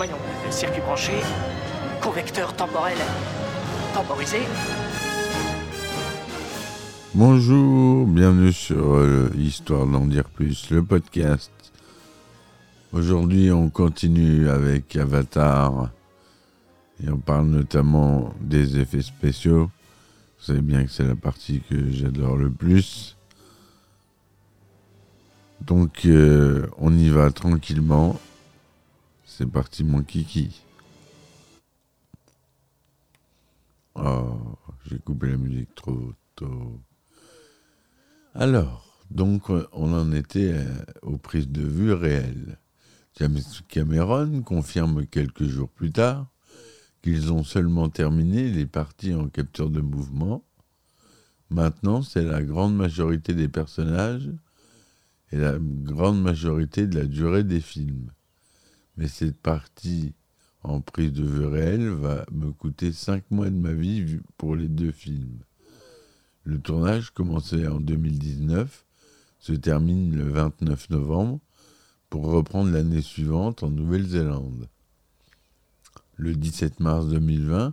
Voyons, circuit branché, convecteur temporel temporisé. Bonjour, bienvenue sur euh, Histoire d'en dire plus, le podcast. Aujourd'hui, on continue avec Avatar et on parle notamment des effets spéciaux. Vous savez bien que c'est la partie que j'adore le plus. Donc, euh, on y va tranquillement. C'est parti, mon kiki. Oh, j'ai coupé la musique trop tôt. Alors, donc on en était euh, aux prises de vue réelles. Cameron confirme quelques jours plus tard qu'ils ont seulement terminé les parties en capture de mouvement. Maintenant, c'est la grande majorité des personnages et la grande majorité de la durée des films. Mais cette partie en prise de vue réelle va me coûter 5 mois de ma vie pour les deux films. Le tournage, commencé en 2019, se termine le 29 novembre pour reprendre l'année suivante en Nouvelle-Zélande. Le 17 mars 2020,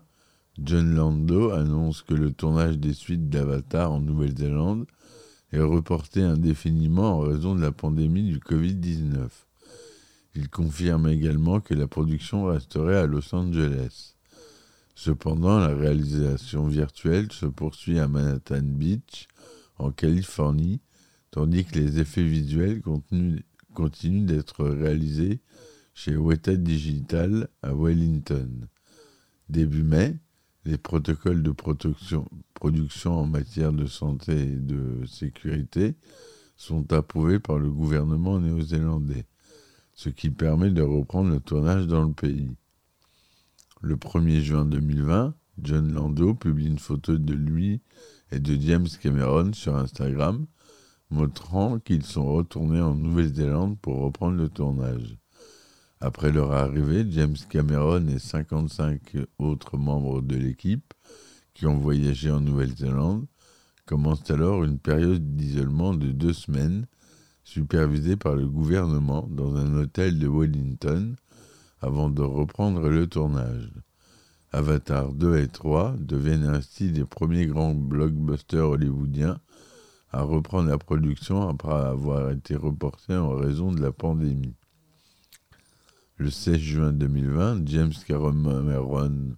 John Lando annonce que le tournage des suites d'Avatar en Nouvelle-Zélande est reporté indéfiniment en raison de la pandémie du Covid-19. Il confirme également que la production resterait à Los Angeles. Cependant, la réalisation virtuelle se poursuit à Manhattan Beach, en Californie, tandis que les effets visuels continuent d'être réalisés chez Weta Digital à Wellington. Début mai, les protocoles de production en matière de santé et de sécurité sont approuvés par le gouvernement néo-zélandais, ce qui permet de reprendre le tournage dans le pays. Le 1er juin 2020, John Lando publie une photo de lui et de James Cameron sur Instagram, montrant qu'ils sont retournés en Nouvelle-Zélande pour reprendre le tournage. Après leur arrivée, James Cameron et 55 autres membres de l'équipe qui ont voyagé en Nouvelle-Zélande commencent alors une période d'isolement de deux semaines, supervisée par le gouvernement dans un hôtel de Wellington, avant de reprendre le tournage. Avatar 2 et 3 deviennent ainsi les premiers grands blockbusters hollywoodiens à reprendre la production après avoir été reportés en raison de la pandémie. Le 16 juin 2020, James Cameron,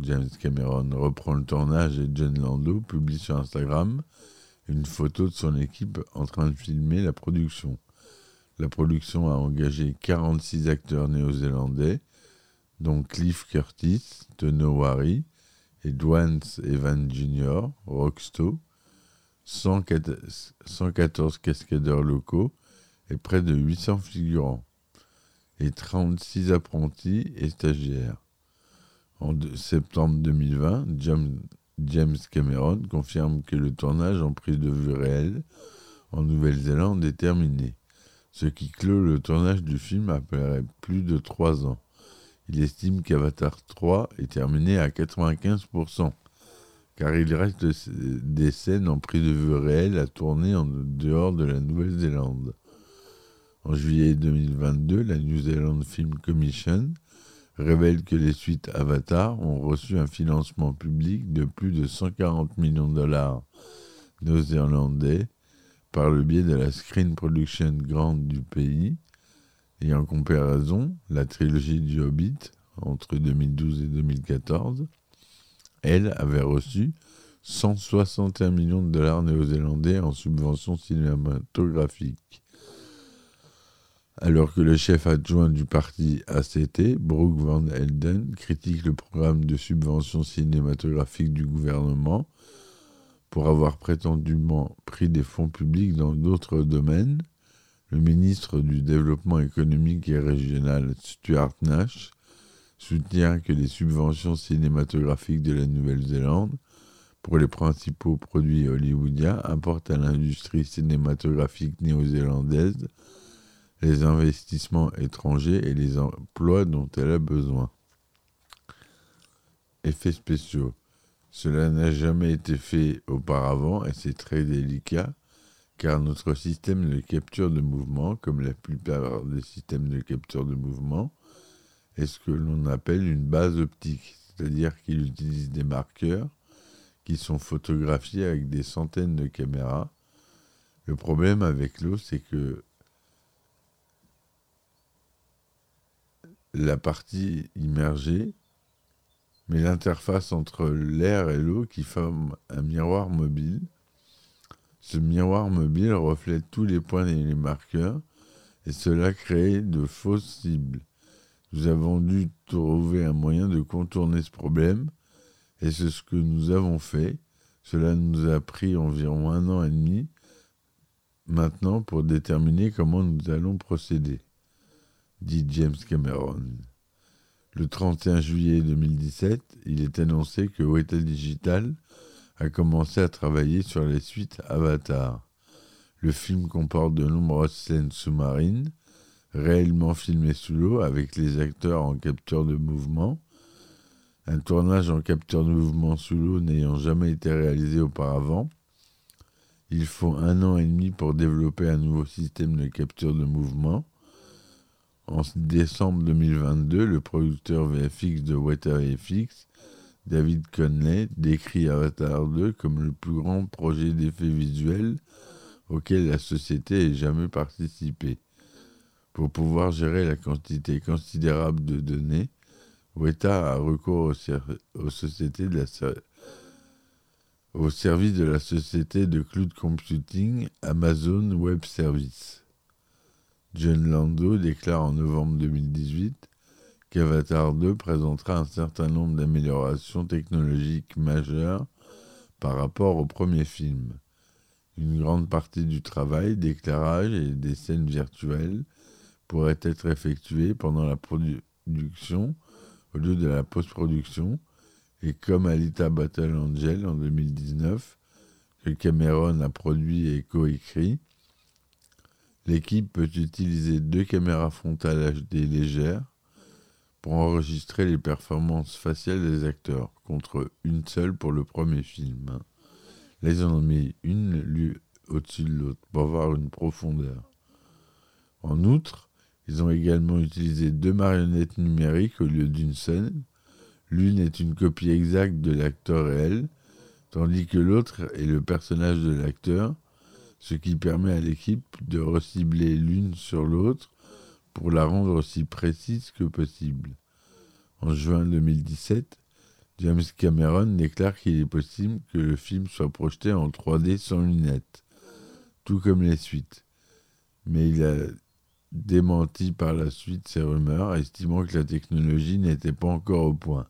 James Cameron reprend le tournage et John Lando publie sur Instagram une photo de son équipe en train de filmer la production. La production a engagé 46 acteurs néo-zélandais, dont Cliff Curtis, Tonowari et Dwayne Evans Jr., Rocksto, 114 114 cascadeurs locaux et près de 800 figurants, et 36 apprentis et stagiaires. En septembre 2020, James, James Cameron confirme que le tournage en prise de vue réelle en Nouvelle-Zélande est terminé, ce qui clôt le tournage du film après plus de trois ans. Il estime qu'Avatar 3 est terminé à 95%, car il reste des scènes en prise de vue réelle à tourner en dehors de la Nouvelle-Zélande. En juillet 2022, la New Zealand Film Commission révèle que les suites Avatar ont reçu un financement public de plus de 140 millions de dollars néo-zélandais par le biais de la Screen Production Grant du pays. Et en comparaison, la trilogie du Hobbit, entre 2012 et 2014, elle avait reçu 161 millions de dollars néo-zélandais en subventions cinématographiques. Alors que le chef adjoint du parti ACT, Brooke Van Elden, critique le programme de subventions cinématographiques du gouvernement pour avoir prétendument pris des fonds publics dans d'autres domaines. Le ministre du Développement économique et régional, Stuart Nash, soutient que les subventions cinématographiques de la Nouvelle-Zélande pour les principaux produits hollywoodiens apportent à l'industrie cinématographique néo-zélandaise les investissements étrangers et les emplois dont elle a besoin. Effets spéciaux. Cela n'a jamais été fait auparavant et c'est très délicat car notre système de capture de mouvement, comme la plupart des systèmes de capture de mouvement, est ce que l'on appelle une base optique, c'est-à-dire qu'il utilise des marqueurs qui sont photographiés avec des centaines de caméras. Le problème avec l'eau, c'est que la partie immergée mais l'interface entre l'air et l'eau qui forme un miroir mobile. Ce miroir mobile reflète tous les points et les marqueurs, et cela crée de fausses cibles. Nous avons dû trouver un moyen de contourner ce problème, et c'est ce que nous avons fait. Cela nous a pris environ un an et demi maintenant pour déterminer comment nous allons procéder, dit James Cameron. Le 31 juillet 2017, il est annoncé que Weta Digital a commencé à travailler sur les suites Avatar. Le film comporte de nombreuses scènes sous-marines, réellement filmées sous l'eau avec les acteurs en capture de mouvement. Un tournage en capture de mouvement sous l'eau n'ayant jamais été réalisé auparavant. Il faut un an et demi pour développer un nouveau système de capture de mouvement. En décembre 2022, le producteur VFX de Weta VFX, David Conley, décrit Avatar 2 comme le plus grand projet d'effets visuels auquel la société ait jamais participé. Pour pouvoir gérer la quantité considérable de données, Weta a recours aux, sociétés de la, au service de la société de cloud computing Amazon Web Services. John Lando déclare en novembre 2018 qu'Avatar 2 présentera un certain nombre d'améliorations technologiques majeures par rapport au premier film. Une grande partie du travail d'éclairage et des scènes virtuelles pourrait être effectuée pendant la production au lieu de la post-production, et comme Alita Battle Angel en 2019, que Cameron a produit et coécrit, L'équipe peut utiliser deux caméras frontales HD légères pour enregistrer les performances faciales des acteurs, contre une seule pour le premier film. Là, ils en ont mis une au-dessus de l'autre pour avoir une profondeur. En outre, ils ont également utilisé deux marionnettes numériques au lieu d'une seule. L'une est une copie exacte de l'acteur réel, tandis que l'autre est le personnage de l'acteur, ce qui permet à l'équipe de recibler l'une sur l'autre pour la rendre aussi précise que possible. En juin 2017, James Cameron déclare qu'il est possible que le film soit projeté en 3D sans lunettes, tout comme les suites. Mais il a démenti par la suite ces rumeurs, estimant que la technologie n'était pas encore au point.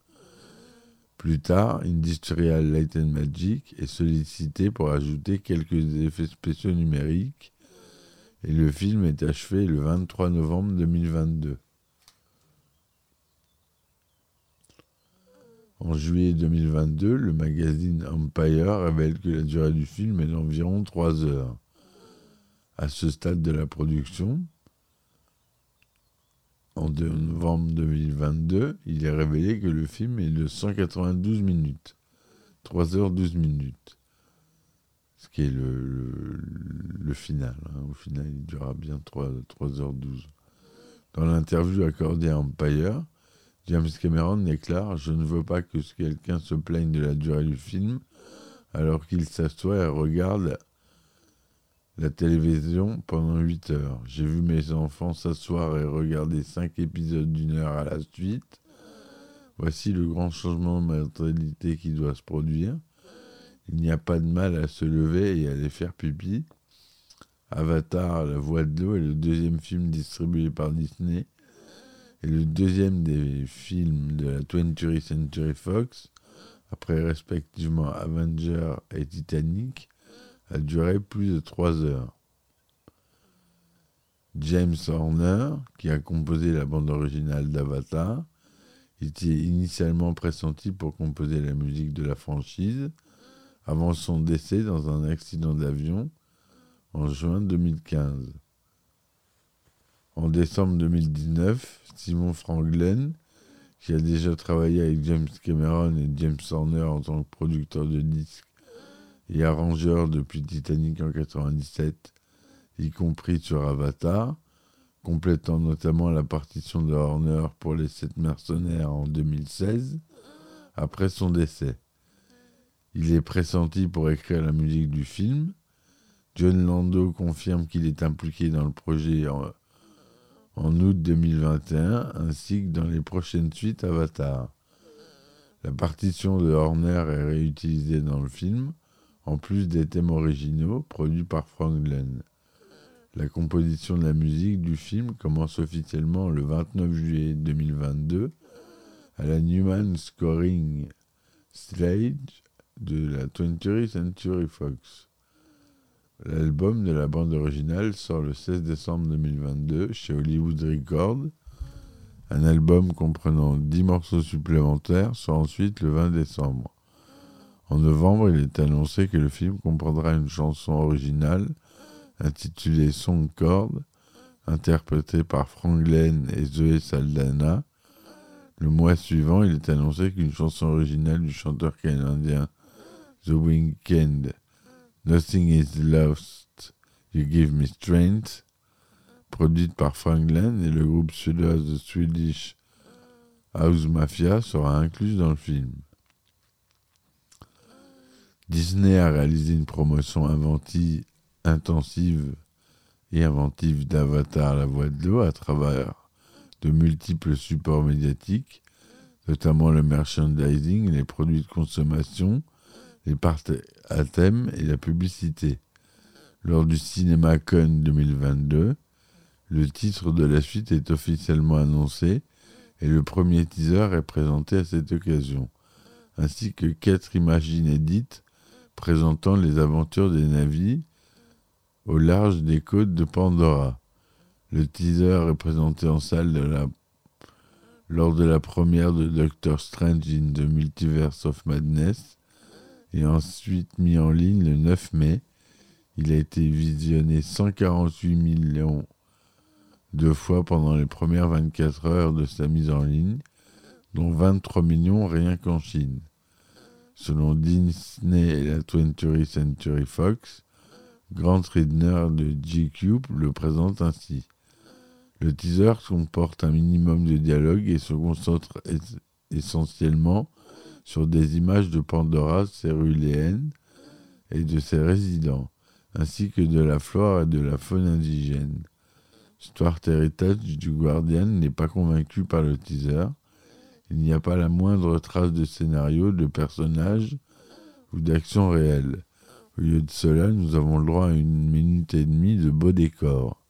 Plus tard, Industrial Light and Magic est sollicité pour ajouter quelques effets spéciaux numériques et le film est achevé le 23 novembre 2022. En juillet 2022, le magazine Empire révèle que la durée du film est d'environ 3 heures. À ce stade de la production, en novembre 2022, il est révélé que le film est de 192 minutes. 3 h 12 minutes. Ce qui est le, final. Hein. Au final, il durera bien 3, 3h12. Dans l'interview accordée à Empire, James Cameron déclare Je ne veux pas que quelqu'un se plaigne de la durée du film alors qu'il s'assoit et regarde la télévision pendant 8 heures. J'ai vu mes enfants s'asseoir et regarder 5 épisodes d'une heure à la suite. Voici le grand changement de mentalité qui doit se produire. Il n'y a pas de mal à se lever et à aller faire pipi. Avatar, La Voix de l'eau est le deuxième film distribué par Disney et le deuxième des films de la 20th Century Fox après respectivement Avenger et Titanic, a duré plus de trois heures. James Horner, qui a composé la bande originale d'Avatar, était initialement pressenti pour composer la musique de la franchise avant son décès dans un accident d'avion en juin 2015. En décembre 2019, Simon Franglen, qui a déjà travaillé avec James Cameron et James Horner en tant que producteur de disques et arrangeur depuis Titanic en 1997, y compris sur Avatar, complétant notamment la partition de Horner pour les sept mercenaires en 2016, après son décès. Il est pressenti pour écrire la musique du film. John Lando confirme qu'il est impliqué dans le projet en août 2021, ainsi que dans les prochaines suites Avatar. La partition de Horner est réutilisée dans le film, en plus des thèmes originaux produits par Frank Glenn. La composition de la musique du film commence officiellement le 29 juillet 2022 à la Newman Scoring Stage de la 20th Century Fox. L'album de la bande originale sort le 16 décembre 2022 chez Hollywood Records. Un album comprenant 10 morceaux supplémentaires sort ensuite le 20 décembre. En novembre, il est annoncé que le film comprendra une chanson originale intitulée Song Chord, interprétée par Frank et Zoé Saldana. Le mois suivant, il est annoncé qu'une chanson originale du chanteur canadien The Weeknd, Nothing is Lost, You Give Me Strength, produite par Frank et le groupe suédois The Swedish House Mafia, sera incluse dans le film. Disney a réalisé une promotion intensive et inventive d'Avatar la voix de l'eau à travers de multiples supports médiatiques, notamment le merchandising, les produits de consommation, les parties à thème et la publicité. Lors du CinemaCon 2022, le titre de la suite est officiellement annoncé et le premier teaser est présenté à cette occasion, ainsi que quatre images inédites présentant les aventures des navires au large des côtes de Pandora. Le teaser est présenté en salle lors de la première de Doctor Strange in the Multiverse of Madness et ensuite mis en ligne le 9 mai. Il a été visionné 148 millions de fois pendant les premières 24 heures de sa mise en ligne, dont 23 millions rien qu'en Chine. Selon Disney et la 20th Century Fox, Grant Ridner de GQ le présente ainsi. Le teaser comporte un minimum de dialogue et se concentre essentiellement sur des images de Pandora céruléenne et de ses résidents, ainsi que de la flore et de la faune indigène. Stuart Heritage du Guardian n'est pas convaincu par le teaser. Il n'y a pas la moindre trace de scénario, de personnage ou d'action réelle. Au lieu de cela, nous avons le droit à une minute et demie de beaux décors.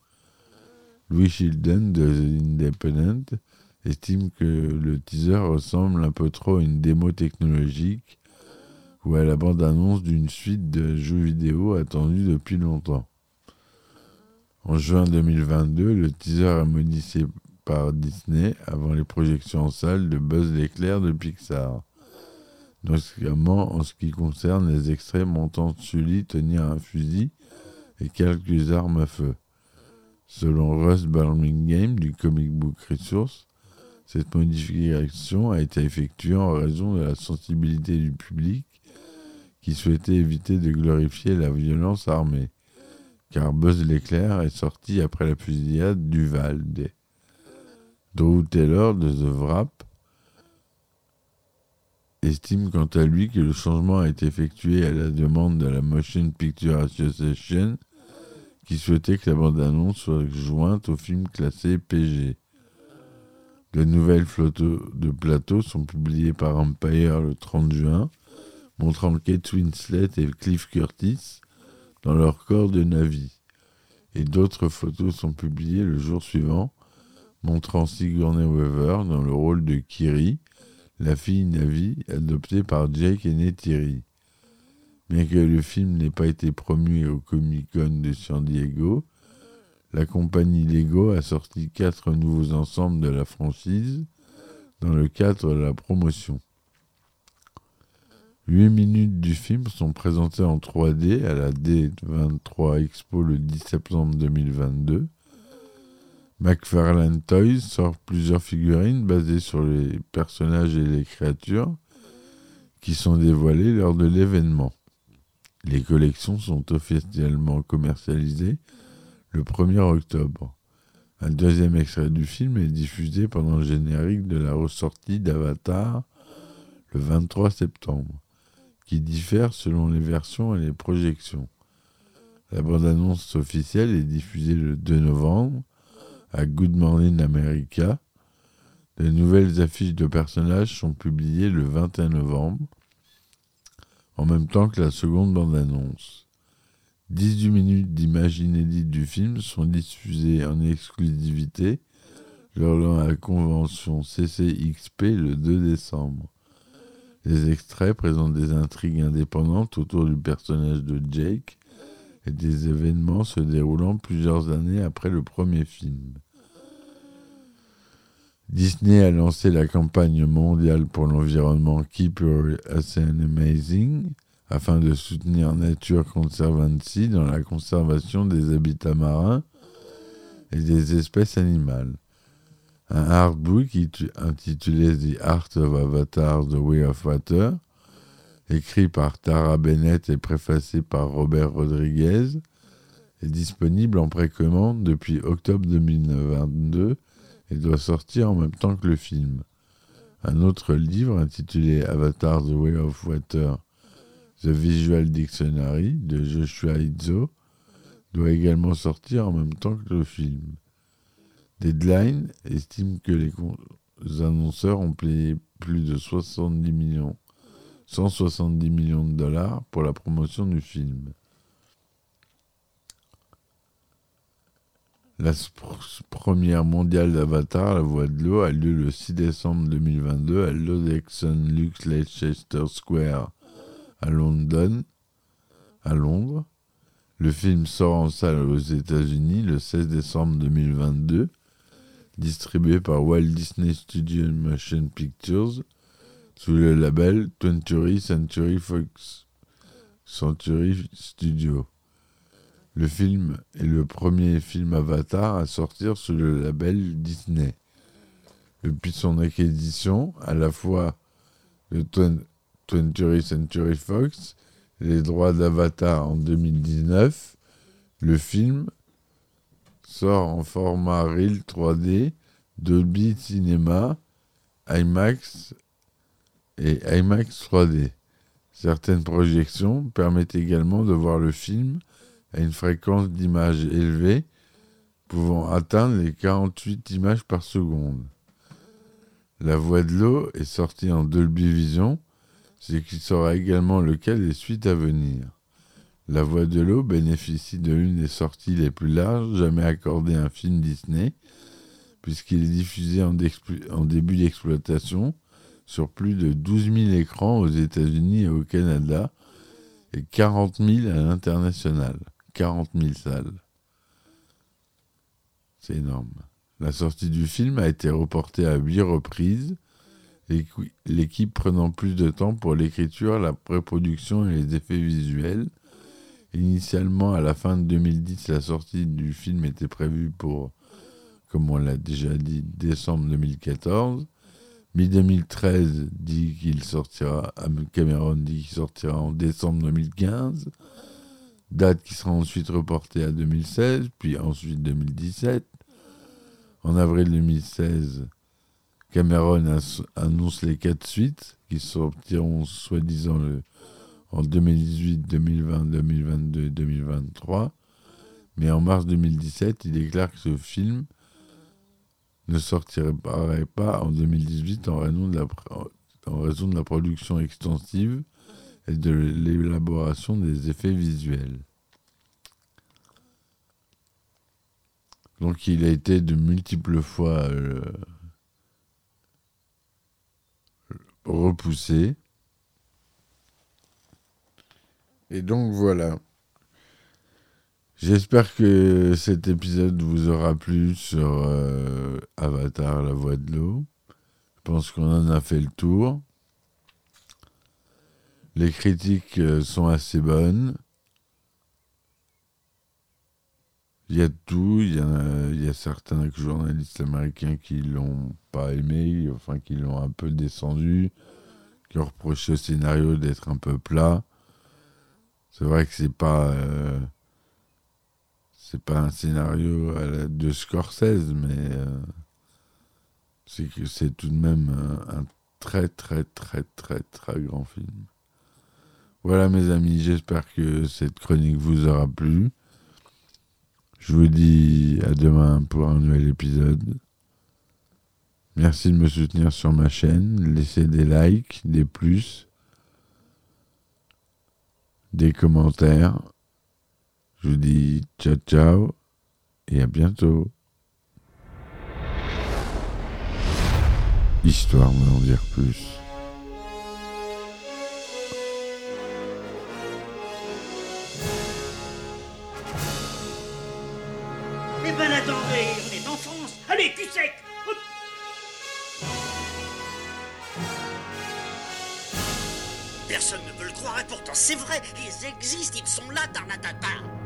Louis Shilden de The Independent estime que le teaser ressemble un peu trop à une démo technologique ou à la bande-annonce d'une suite de jeux vidéo attendus depuis longtemps. En juin 2022, le teaser est modifié par Disney avant les projections en salle de Buzz l'éclair de Pixar, notamment en ce qui concerne les extraits montant Sully tenir un fusil et quelques armes à feu. Selon Russ Birmingham du Comic Book Resource, cette modification a été effectuée en raison de la sensibilité du public qui souhaitait éviter de glorifier la violence armée, car Buzz l'éclair est sorti après la fusillade du Valde. Drew Taylor de The Wrap estime quant à lui que le changement a été effectué à la demande de la Motion Picture Association qui souhaitait que la bande-annonce soit jointe au film classé PG. De nouvelles photos de plateau sont publiées par Empire le 30 juin, montrant Kate Winslet et Cliff Curtis dans leur corps de Navi. Et d'autres photos sont publiées le jour suivant, montrant Sigourney Weaver dans le rôle de Kiri, la fille Navi, adoptée par Jake et Neytiri. Bien que le film n'ait pas été promu au Comic Con de San Diego, la compagnie Lego a sorti quatre nouveaux ensembles de la franchise dans le cadre de la promotion. Huit minutes du film sont présentées en 3D à la D23 Expo le 10 septembre 2022. McFarlane Toys sort plusieurs figurines basées sur les personnages et les créatures qui sont dévoilées lors de l'événement. Les collections sont officiellement commercialisées le 1er octobre. Un deuxième extrait du film est diffusé pendant le générique de la ressortie d'Avatar le 23 septembre, qui diffère selon les versions et les projections. La bande-annonce officielle est diffusée le 2 novembre à Good Morning America. De nouvelles affiches de personnages sont publiées le 21 novembre, en même temps que la seconde bande-annonce. 18 minutes d'images inédites du film sont diffusées en exclusivité lors de la convention CCXP le 2 décembre. Les extraits présentent des intrigues indépendantes autour du personnage de Jake et des événements se déroulant plusieurs années après le premier film. Disney a lancé la campagne mondiale pour l'environnement Keep Your Ocean Amazing afin de soutenir Nature Conservancy dans la conservation des habitats marins et des espèces animales. Un artbook intitulé The Art of Avatar, The Way of Water, écrit par Tara Bennett et préfacé par Robert Rodriguez, est disponible en précommande depuis octobre 2022 et doit sortir en même temps que le film. Un autre livre intitulé Avatar The Way of Water The Visual Dictionary de Joshua Izzo doit également sortir en même temps que le film. Deadline estime que les annonceurs ont payé plus de 70 millions, 170 millions de dollars pour la promotion du film. La première mondiale d'Avatar, La Voix de l'eau, a lieu le 6 décembre 2022 à l'Odexon Lux Leicester Square à Londres. Le film sort en salle aux États-Unis le 16 décembre 2022, distribué par Walt Disney Studio Motion Pictures sous le label 20th Century Fox Century Studio. Le film est le premier film Avatar à sortir sous le label Disney. Depuis son acquisition, à la fois le 20th Century Fox les droits d'Avatar en 2019, le film sort en format Real 3D, Dolby Cinema, IMAX et IMAX 3D. Certaines projections permettent également de voir le film à une fréquence d'image élevée, pouvant atteindre les 48 images par seconde. La Voix de l'eau est sortie en Dolby Vision, ce qui sera également le cas des suites à venir. La Voix de l'eau bénéficie de l'une des sorties les plus larges jamais accordées à un film Disney, puisqu'il est diffusé en, en début d'exploitation sur plus de 12 000 écrans aux États-Unis et au Canada, et 40 000 à l'international. 40 000 salles. C'est énorme. La sortie du film a été reportée à huit reprises l'équipe prenant plus de temps pour l'écriture, la pré-production et les effets visuels. Initialement, à la fin de 2010, la sortie du film était prévue pour, comme on l'a déjà dit, décembre 2014. Mi-2013 dit qu'il sortira, Cameron dit qu'il sortira en décembre 2015. Date qui sera ensuite reportée à 2016, puis ensuite 2017. En avril 2016, Cameron annonce les quatre suites qui sortiront soi-disant en 2018, 2020, 2022 et 2023. Mais en mars 2017, il déclare que ce film ne sortirait pas en 2018 en raison de la, production extensive et de l'élaboration des effets visuels. Donc il a été de multiples fois... Euh, repoussé. Et donc voilà. J'espère que cet épisode vous aura plu sur euh, Avatar, la voix de l'eau. Je pense qu'on en a fait le tour. Les critiques euh, sont assez bonnes. Il y a tout. Il y a, certains journalistes américains qui l'ont pas aimé, enfin qui l'ont un peu descendu, qui ont reproché au scénario d'être un peu plat. C'est vrai que c'est pas euh, c'est pas un scénario la- de Scorsese, mais euh, c'est que c'est tout de même un, un très très très très très grand film. Voilà mes amis, j'espère que cette chronique vous aura plu. Je vous dis à demain pour un nouvel épisode. Merci de me soutenir sur ma chaîne. Laissez des likes, des plus, des commentaires. Je vous dis ciao ciao et à bientôt. Histoire de en dire plus. Eh ben attendez, on est en France. Allez, cul sec. Personne ne veut le croire et pourtant c'est vrai, ils existent, ils sont là, Tarnatata.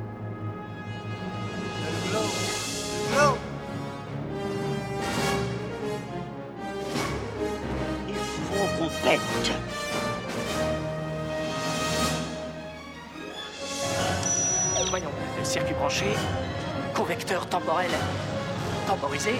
Il faut qu'on pète. Voyons, circuit branché, convecteur temporel temporisé,